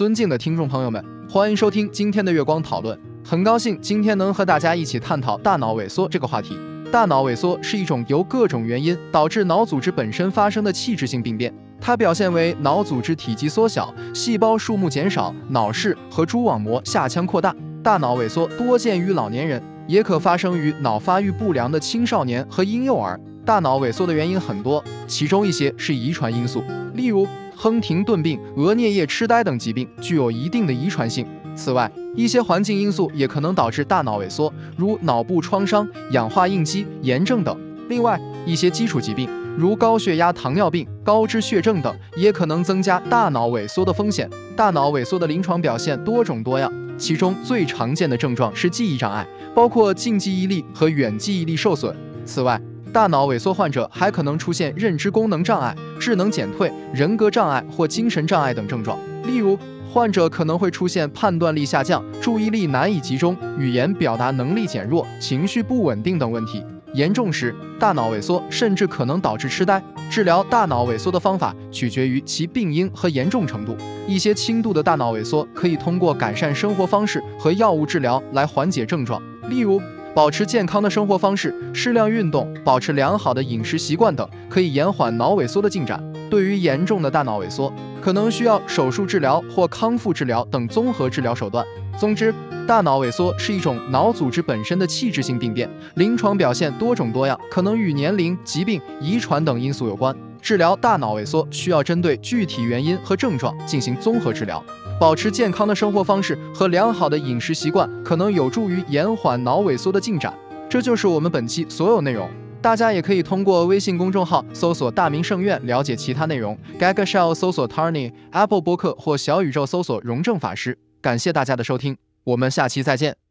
尊敬的听众朋友们，欢迎收听今天的月光讨论。很高兴今天能和大家一起探讨大脑萎缩这个话题。大脑萎缩是一种由各种原因导致脑组织本身发生的器质性病变，它表现为脑组织体积缩小、细胞数目减少、脑室和蛛网膜下腔扩大。大脑萎缩多见于老年人，也可发生于脑发育不良的青少年和婴幼儿。大脑萎缩的原因很多，其中一些是遗传因素，例如。亨廷顿病、额颞叶痴呆等疾病具有一定的遗传性。此外，一些环境因素也可能导致大脑萎缩，如脑部创伤、氧化应激、炎症等。另外，一些基础疾病，如高血压、糖尿病、高脂血症等，也可能增加大脑萎缩的风险。大脑萎缩的临床表现多种多样，其中最常见的症状是记忆障碍，包括近记忆力和远记忆力受损。此外，大脑萎缩患者还可能出现认知功能障碍、智能减退、人格障碍或精神障碍等症状。例如，患者可能会出现判断力下降、注意力难以集中、语言表达能力减弱、情绪不稳定等问题。严重时，大脑萎缩甚至可能导致痴呆。治疗大脑萎缩的方法取决于其病因和严重程度。一些轻度的大脑萎缩可以通过改善生活方式和药物治疗来缓解症状，例如。保持健康的生活方式，适量运动，保持良好的饮食习惯等，可以延缓脑萎缩的进展。对于严重的大脑萎缩，可能需要手术治疗或康复治疗等综合治疗手段。总之，大脑萎缩是一种脑组织本身的器质性病变，临床表现多种多样，可能与年龄、疾病、遗传等因素有关。治疗大脑萎缩需要针对具体原因和症状进行综合治疗。保持健康的生活方式和良好的饮食习惯，可能有助于延缓脑萎缩的进展。这就是我们本期所有内容。大家也可以通过微信公众号搜索“大明圣院”了解其他内容。gaga shell 搜索 Tarny，Apple 播客或小宇宙搜索“荣正法师”。感谢大家的收听，我们下期再见。